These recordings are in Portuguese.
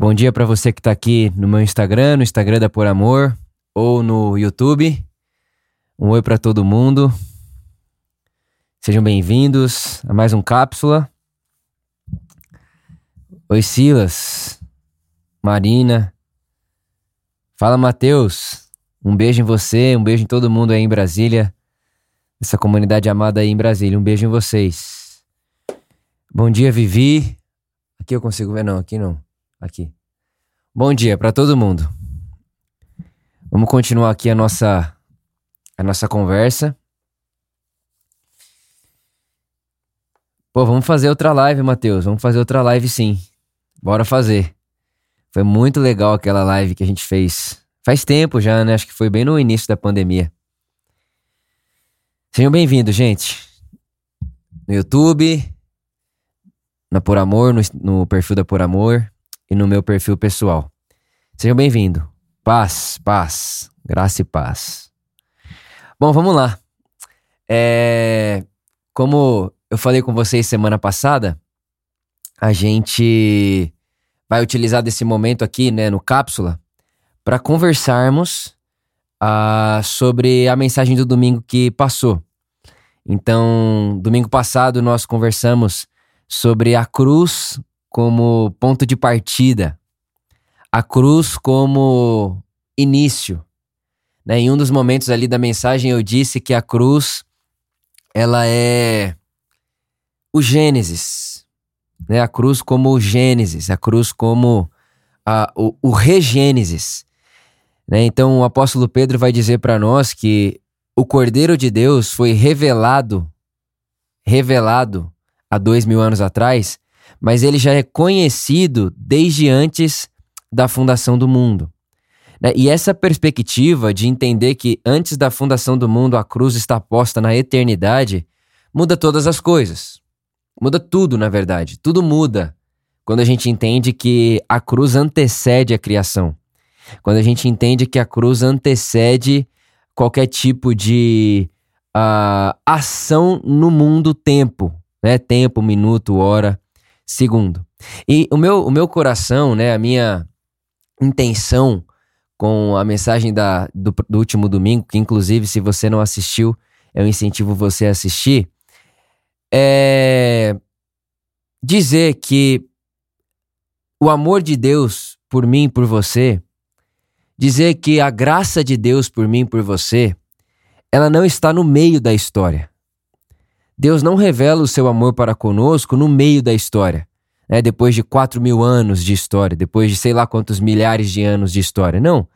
Bom dia para você que está aqui no meu Instagram, no Instagram da Por Amor ou no YouTube. Um oi para todo mundo. Sejam bem-vindos a mais um cápsula. Oi Silas, Marina. Fala Matheus. Um beijo em você, um beijo em todo mundo aí em Brasília. Essa comunidade amada aí em Brasília. Um beijo em vocês. Bom dia, Vivi. Aqui eu consigo ver não, aqui não. Aqui. Bom dia para todo mundo. Vamos continuar aqui a nossa a nossa conversa. Pô, vamos fazer outra live, Matheus. Vamos fazer outra live sim. Bora fazer. Foi muito legal aquela live que a gente fez. Faz tempo já, né? Acho que foi bem no início da pandemia. Sejam bem-vindos, gente. No YouTube, na Por Amor, no, no perfil da Por Amor e no meu perfil pessoal. Sejam bem-vindos. Paz, paz, graça e paz. Bom, vamos lá. É, como eu falei com vocês semana passada, a gente vai utilizar desse momento aqui, né, no cápsula, para conversarmos uh, sobre a mensagem do domingo que passou. Então, domingo passado nós conversamos sobre a cruz como ponto de partida, a cruz como início. Né? Em um dos momentos ali da mensagem eu disse que a cruz ela é o Gênesis, né? A cruz como o Gênesis, a cruz como a, o, o regênesis. Né? Então o apóstolo Pedro vai dizer para nós que o Cordeiro de Deus foi revelado, revelado há dois mil anos atrás, mas ele já é conhecido desde antes da fundação do mundo. Né? E essa perspectiva de entender que antes da fundação do mundo a cruz está posta na eternidade muda todas as coisas. Muda tudo, na verdade. Tudo muda quando a gente entende que a cruz antecede a criação. Quando a gente entende que a cruz antecede qualquer tipo de uh, ação no mundo tempo, né? Tempo, minuto, hora, segundo. E o meu, o meu coração, né? A minha intenção com a mensagem da, do, do último domingo, que inclusive, se você não assistiu, eu incentivo você a assistir, é dizer que o amor de Deus por mim e por você, dizer que a graça de Deus por mim e por você, ela não está no meio da história. Deus não revela o seu amor para conosco no meio da história né, depois de quatro mil anos de história, depois de sei lá quantos milhares de anos de história. Não.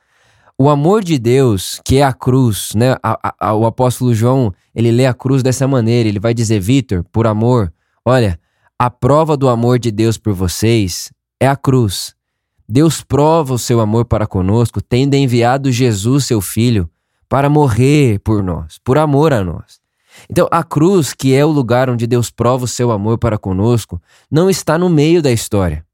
O amor de Deus, que é a cruz, né? A, a, o apóstolo João, ele lê a cruz dessa maneira. Ele vai dizer, Vitor, por amor, olha, a prova do amor de Deus por vocês é a cruz. Deus prova o seu amor para conosco, tendo enviado Jesus, seu filho, para morrer por nós, por amor a nós. Então, a cruz, que é o lugar onde Deus prova o seu amor para conosco, não está no meio da história.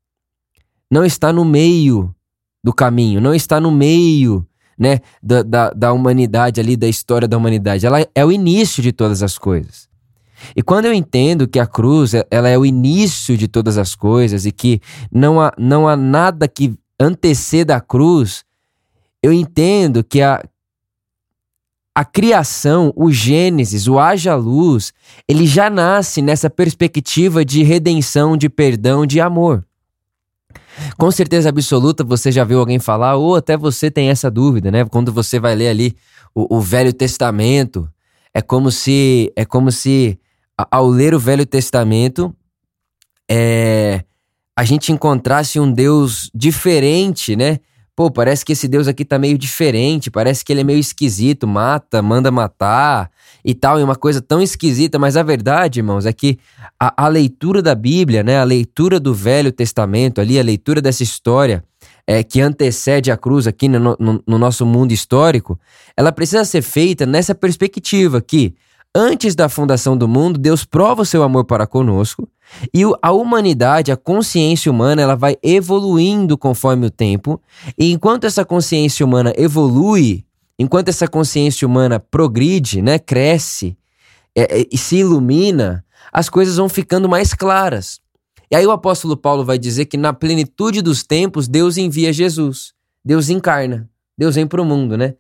Não está no meio do caminho, não está no meio né, da, da, da humanidade ali, da história da humanidade. Ela é o início de todas as coisas. E quando eu entendo que a cruz ela é o início de todas as coisas e que não há, não há nada que anteceda a cruz, eu entendo que a, a criação, o Gênesis, o haja luz, ele já nasce nessa perspectiva de redenção, de perdão, de amor. Com certeza absoluta você já viu alguém falar, ou até você tem essa dúvida, né? Quando você vai ler ali o, o Velho Testamento, é como se é como se ao ler o Velho Testamento é, a gente encontrasse um Deus diferente, né? Pô, parece que esse Deus aqui tá meio diferente, parece que ele é meio esquisito, mata, manda matar e tal, e uma coisa tão esquisita, mas a verdade, irmãos, é que a, a leitura da Bíblia, né, a leitura do Velho Testamento ali, a leitura dessa história é, que antecede a cruz aqui no, no, no nosso mundo histórico, ela precisa ser feita nessa perspectiva que Antes da fundação do mundo, Deus prova o seu amor para conosco e a humanidade, a consciência humana, ela vai evoluindo conforme o tempo. E enquanto essa consciência humana evolui, enquanto essa consciência humana progride, né, cresce é, é, e se ilumina, as coisas vão ficando mais claras. E aí o apóstolo Paulo vai dizer que na plenitude dos tempos Deus envia Jesus. Deus encarna. Deus vem para o mundo, né?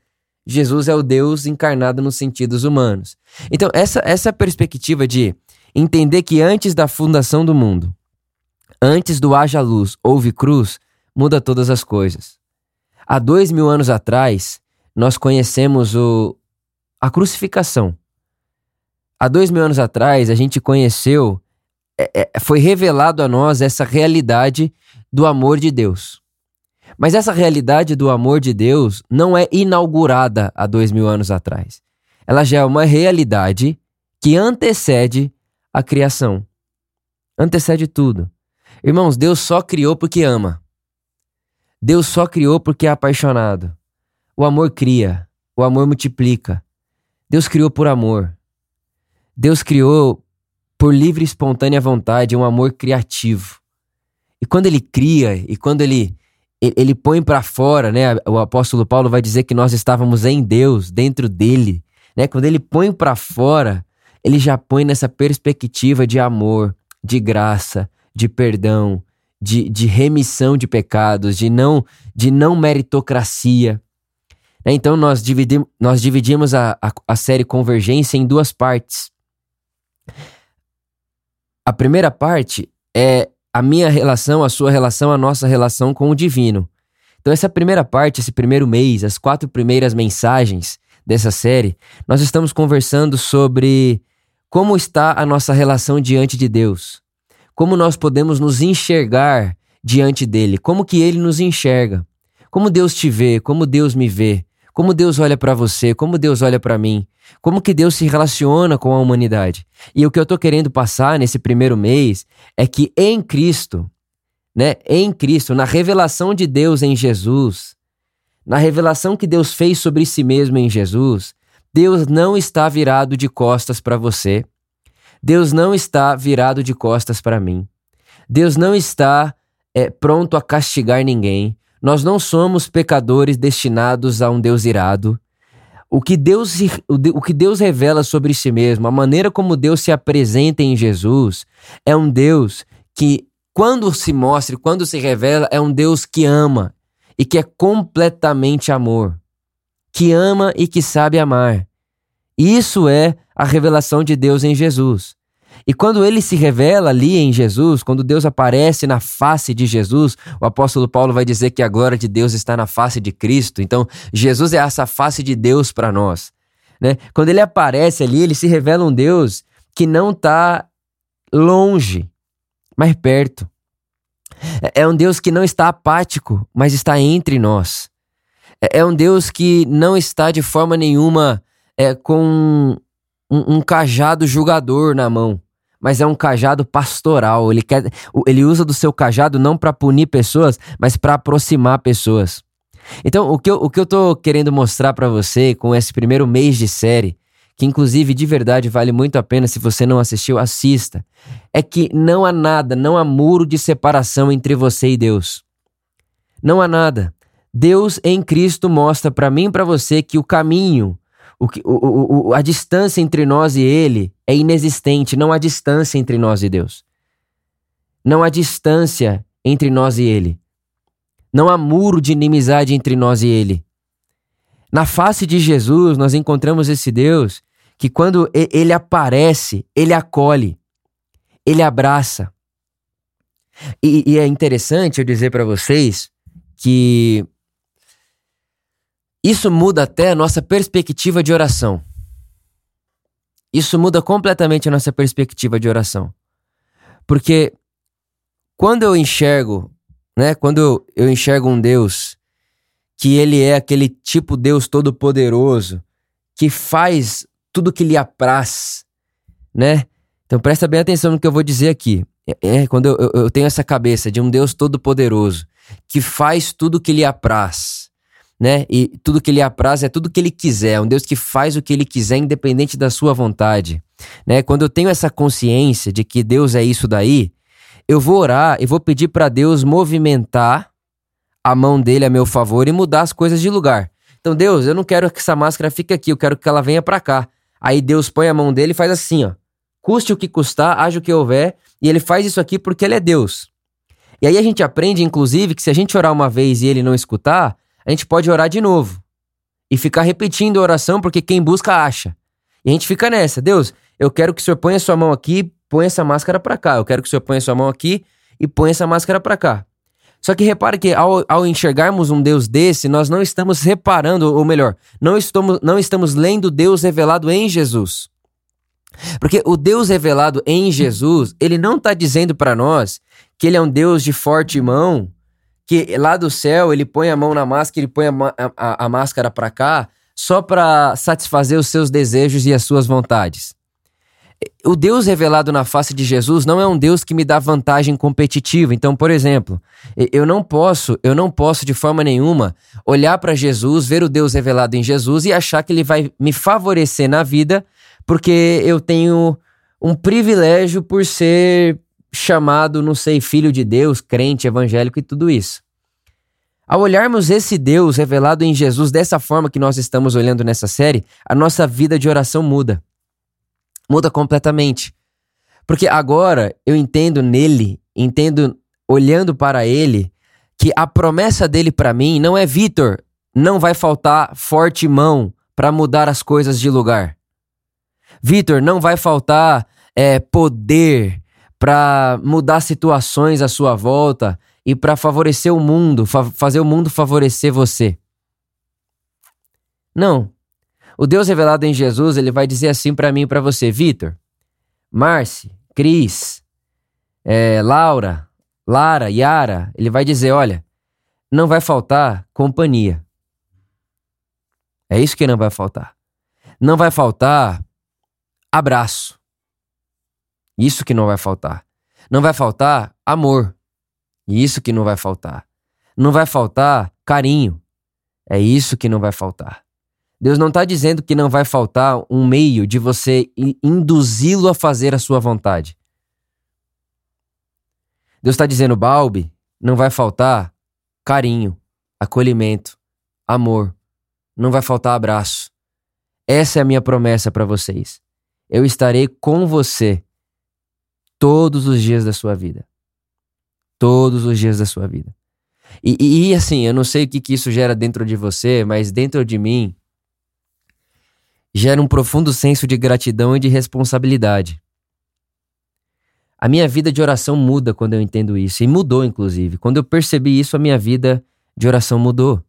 Jesus é o Deus encarnado nos sentidos humanos. Então, essa, essa perspectiva de entender que antes da fundação do mundo, antes do haja luz, houve cruz, muda todas as coisas. Há dois mil anos atrás, nós conhecemos o, a crucificação. Há dois mil anos atrás, a gente conheceu, é, é, foi revelado a nós essa realidade do amor de Deus. Mas essa realidade do amor de Deus não é inaugurada há dois mil anos atrás. Ela já é uma realidade que antecede a criação. Antecede tudo. Irmãos, Deus só criou porque ama. Deus só criou porque é apaixonado. O amor cria, o amor multiplica. Deus criou por amor. Deus criou por livre e espontânea vontade um amor criativo. E quando ele cria e quando ele ele põe para fora, né? O apóstolo Paulo vai dizer que nós estávamos em Deus, dentro dele, né? Quando ele põe para fora, ele já põe nessa perspectiva de amor, de graça, de perdão, de, de remissão de pecados, de não, de não meritocracia. Né? Então nós, dividim, nós dividimos a, a, a série Convergência em duas partes. A primeira parte é a minha relação, a sua relação, a nossa relação com o divino. Então, essa primeira parte, esse primeiro mês, as quatro primeiras mensagens dessa série, nós estamos conversando sobre como está a nossa relação diante de Deus, como nós podemos nos enxergar diante dele, como que ele nos enxerga, como Deus te vê, como Deus me vê, como Deus olha para você, como Deus olha para mim, como que Deus se relaciona com a humanidade. E o que eu tô querendo passar nesse primeiro mês é que em Cristo, né, em Cristo, na revelação de Deus em Jesus, na revelação que Deus fez sobre si mesmo em Jesus, Deus não está virado de costas para você. Deus não está virado de costas para mim. Deus não está é, pronto a castigar ninguém. Nós não somos pecadores destinados a um Deus irado. O que Deus, o que Deus revela sobre si mesmo, a maneira como Deus se apresenta em Jesus, é um Deus que, quando se mostra, quando se revela, é um Deus que ama e que é completamente amor, que ama e que sabe amar. Isso é a revelação de Deus em Jesus. E quando ele se revela ali em Jesus, quando Deus aparece na face de Jesus, o apóstolo Paulo vai dizer que a glória de Deus está na face de Cristo. Então, Jesus é essa face de Deus para nós. Né? Quando ele aparece ali, ele se revela um Deus que não está longe, mas perto. É, é um Deus que não está apático, mas está entre nós. É, é um Deus que não está de forma nenhuma é, com um, um cajado julgador na mão mas é um cajado pastoral. Ele quer, ele usa do seu cajado não para punir pessoas, mas para aproximar pessoas. Então, o que eu, o que eu tô querendo mostrar para você com esse primeiro mês de série, que inclusive de verdade vale muito a pena se você não assistiu, assista, é que não há nada, não há muro de separação entre você e Deus. Não há nada. Deus em Cristo mostra para mim e para você que o caminho, o, o, o, a distância entre nós e Ele é inexistente. Não há distância entre nós e Deus. Não há distância entre nós e Ele. Não há muro de inimizade entre nós e Ele. Na face de Jesus, nós encontramos esse Deus que, quando Ele aparece, Ele acolhe, Ele abraça. E, e é interessante eu dizer para vocês que isso muda até a nossa perspectiva de oração. Isso muda completamente a nossa perspectiva de oração. Porque quando eu enxergo, né, quando eu enxergo um Deus que ele é aquele tipo Deus todo poderoso, que faz tudo que lhe apraz, né? Então presta bem atenção no que eu vou dizer aqui. É, é quando eu, eu, eu tenho essa cabeça de um Deus todo poderoso, que faz tudo que lhe apraz né? E tudo que ele apraz é tudo que ele quiser, é um Deus que faz o que ele quiser independente da sua vontade, né? Quando eu tenho essa consciência de que Deus é isso daí, eu vou orar e vou pedir para Deus movimentar a mão dele a meu favor e mudar as coisas de lugar. Então, Deus, eu não quero que essa máscara fique aqui, eu quero que ela venha para cá. Aí Deus põe a mão dele e faz assim, ó. custe o que custar, haja o que houver, e ele faz isso aqui porque ele é Deus. E aí a gente aprende, inclusive, que se a gente orar uma vez e ele não escutar, a gente pode orar de novo. E ficar repetindo a oração, porque quem busca acha. E a gente fica nessa, Deus, eu quero que o Senhor ponha sua mão aqui, ponha essa máscara para cá. Eu quero que o Senhor ponha sua mão aqui e ponha essa máscara para cá. Só que repare que ao, ao, enxergarmos um Deus desse, nós não estamos reparando, ou melhor, não estamos, não estamos lendo Deus revelado em Jesus. Porque o Deus revelado em Jesus, ele não está dizendo para nós que ele é um Deus de forte mão, que lá do céu ele põe a mão na máscara, ele põe a, a, a máscara para cá, só para satisfazer os seus desejos e as suas vontades. O Deus revelado na face de Jesus não é um Deus que me dá vantagem competitiva. Então, por exemplo, eu não posso, eu não posso de forma nenhuma olhar para Jesus, ver o Deus revelado em Jesus e achar que ele vai me favorecer na vida porque eu tenho um privilégio por ser chamado, não sei, filho de Deus, crente, evangélico e tudo isso. Ao olharmos esse Deus revelado em Jesus dessa forma que nós estamos olhando nessa série, a nossa vida de oração muda. Muda completamente. Porque agora eu entendo nele, entendo olhando para ele, que a promessa dele para mim não é Vitor, não vai faltar forte mão para mudar as coisas de lugar. Vitor, não vai faltar é, poder para mudar situações à sua volta e para favorecer o mundo, fa fazer o mundo favorecer você. Não. O Deus revelado em Jesus, ele vai dizer assim para mim e para você, Vitor, Marci, Cris, é, Laura, Lara, Yara, ele vai dizer, olha, não vai faltar companhia. É isso que não vai faltar. Não vai faltar abraço. Isso que não vai faltar. Não vai faltar amor. Isso que não vai faltar. Não vai faltar carinho. É isso que não vai faltar. Deus não está dizendo que não vai faltar um meio de você induzi-lo a fazer a sua vontade. Deus está dizendo, Balbi, não vai faltar carinho, acolhimento, amor. Não vai faltar abraço. Essa é a minha promessa para vocês eu estarei com você todos os dias da sua vida. Todos os dias da sua vida. E, e, e assim, eu não sei o que, que isso gera dentro de você, mas dentro de mim gera um profundo senso de gratidão e de responsabilidade. A minha vida de oração muda quando eu entendo isso, e mudou inclusive. Quando eu percebi isso, a minha vida de oração mudou.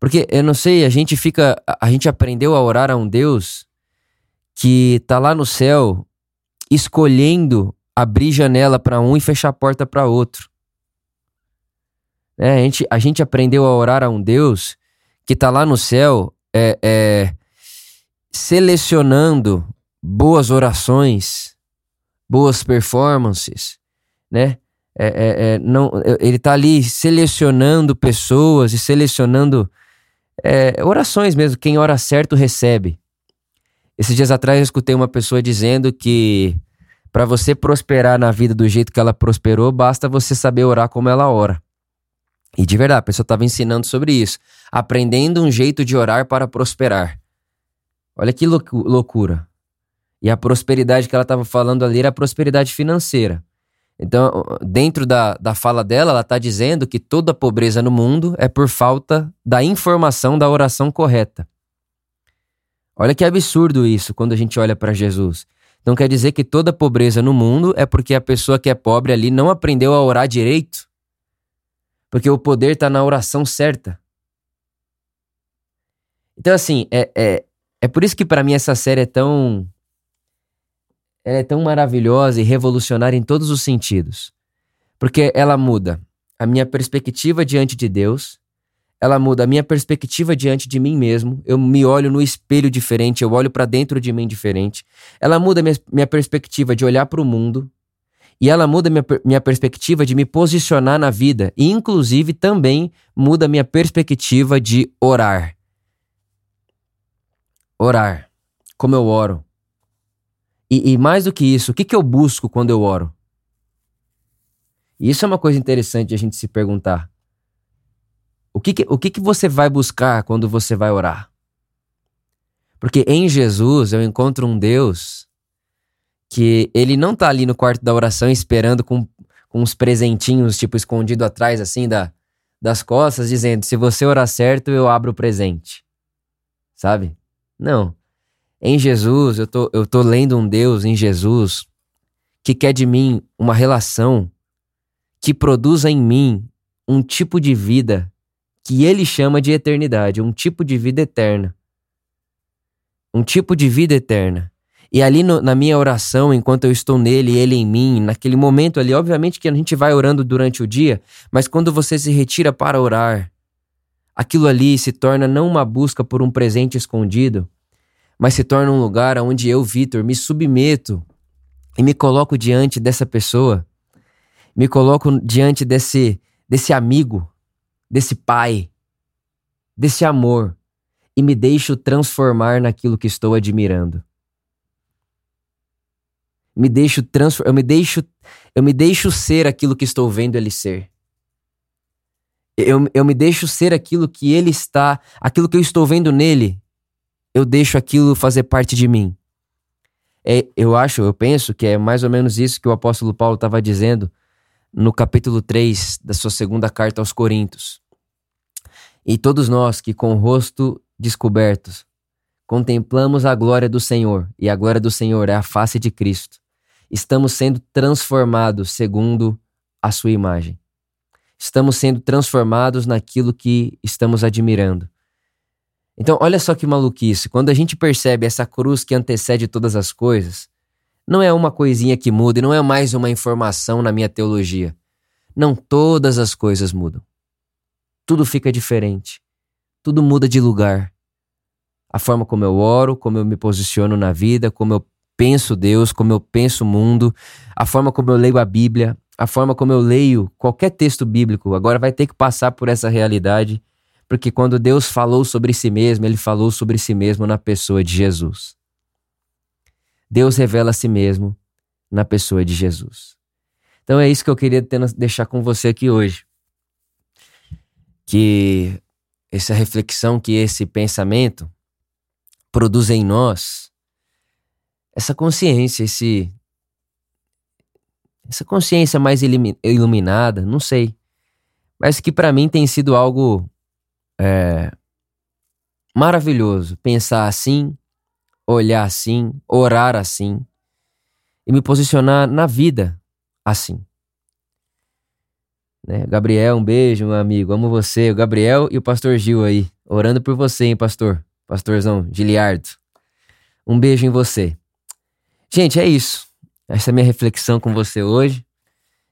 Porque eu não sei, a gente fica, a gente aprendeu a orar a um Deus que tá lá no céu escolhendo abrir janela para um e fechar a porta para outro. É, a, gente, a gente aprendeu a orar a um Deus que tá lá no céu é, é, selecionando boas orações, boas performances, né? É, é, é não, ele tá ali selecionando pessoas e selecionando é, orações mesmo. Quem ora certo recebe. Esses dias atrás eu escutei uma pessoa dizendo que para você prosperar na vida do jeito que ela prosperou, basta você saber orar como ela ora. E de verdade, a pessoa estava ensinando sobre isso, aprendendo um jeito de orar para prosperar. Olha que loucura. E a prosperidade que ela estava falando ali era a prosperidade financeira. Então, dentro da, da fala dela, ela está dizendo que toda pobreza no mundo é por falta da informação da oração correta. Olha que absurdo isso quando a gente olha para Jesus. Então quer dizer que toda pobreza no mundo é porque a pessoa que é pobre ali não aprendeu a orar direito? Porque o poder está na oração certa. Então, assim, é, é, é por isso que para mim essa série é tão. é tão maravilhosa e revolucionária em todos os sentidos. Porque ela muda a minha perspectiva diante de Deus, ela muda a minha perspectiva diante de mim mesmo. Eu me olho no espelho diferente, eu olho para dentro de mim diferente. Ela muda minha, minha perspectiva de olhar para o mundo. E ela muda minha, minha perspectiva de me posicionar na vida. E, inclusive, também muda minha perspectiva de orar. Orar. Como eu oro. E, e mais do que isso, o que, que eu busco quando eu oro? E isso é uma coisa interessante a gente se perguntar. O que, que, o que, que você vai buscar quando você vai orar? Porque em Jesus eu encontro um Deus que ele não tá ali no quarto da oração esperando com, com uns presentinhos, tipo, escondido atrás, assim, da, das costas, dizendo: se você orar certo, eu abro o presente. Sabe? Não. Em Jesus, eu tô, eu tô lendo um Deus em Jesus que quer de mim uma relação que produza em mim um tipo de vida que ele chama de eternidade, um tipo de vida eterna. Um tipo de vida eterna. E ali no, na minha oração, enquanto eu estou nele, ele em mim, naquele momento ali, obviamente que a gente vai orando durante o dia, mas quando você se retira para orar, aquilo ali se torna não uma busca por um presente escondido, mas se torna um lugar onde eu, Vitor, me submeto e me coloco diante dessa pessoa, me coloco diante desse, desse amigo, desse pai, desse amor, e me deixo transformar naquilo que estou admirando me deixo transformar, eu me deixo, eu me deixo ser aquilo que estou vendo ele ser. Eu, eu me deixo ser aquilo que ele está, aquilo que eu estou vendo nele, eu deixo aquilo fazer parte de mim. É, eu acho, eu penso que é mais ou menos isso que o apóstolo Paulo estava dizendo no capítulo 3 da sua segunda carta aos Coríntios. E todos nós que com o rosto descobertos contemplamos a glória do Senhor, e a glória do Senhor é a face de Cristo estamos sendo transformados segundo a sua imagem. Estamos sendo transformados naquilo que estamos admirando. Então, olha só que maluquice. Quando a gente percebe essa cruz que antecede todas as coisas, não é uma coisinha que muda e não é mais uma informação na minha teologia. Não todas as coisas mudam. Tudo fica diferente. Tudo muda de lugar. A forma como eu oro, como eu me posiciono na vida, como eu penso Deus, como eu penso o mundo, a forma como eu leio a Bíblia, a forma como eu leio qualquer texto bíblico, agora vai ter que passar por essa realidade, porque quando Deus falou sobre si mesmo, ele falou sobre si mesmo na pessoa de Jesus. Deus revela a si mesmo na pessoa de Jesus. Então é isso que eu queria deixar com você aqui hoje. Que essa reflexão, que esse pensamento produz em nós essa consciência, esse essa consciência mais iluminada, não sei, mas que para mim tem sido algo é, maravilhoso pensar assim, olhar assim, orar assim e me posicionar na vida assim. Né? Gabriel, um beijo, meu amigo, amo você. O Gabriel e o pastor Gil aí, orando por você, hein, pastor? Pastorzão Giliardo. Um beijo em você. Gente, é isso. Essa é a minha reflexão com você hoje.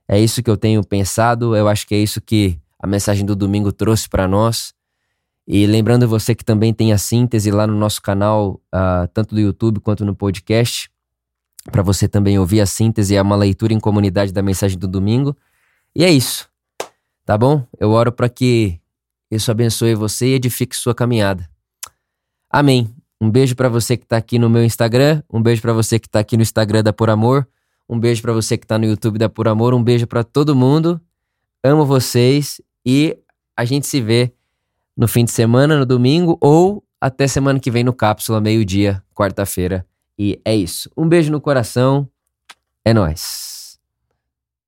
É isso que eu tenho pensado. Eu acho que é isso que a mensagem do domingo trouxe para nós. E lembrando você que também tem a síntese lá no nosso canal, uh, tanto do YouTube quanto no podcast, para você também ouvir a síntese, é uma leitura em comunidade da mensagem do domingo. E é isso, tá bom? Eu oro para que isso abençoe você e edifique sua caminhada. Amém. Um beijo para você que tá aqui no meu Instagram, um beijo para você que tá aqui no Instagram da Por Amor, um beijo para você que tá no YouTube da Por Amor, um beijo para todo mundo. Amo vocês e a gente se vê no fim de semana, no domingo ou até semana que vem no Cápsula, meio-dia, quarta-feira. E é isso. Um beijo no coração. É nós.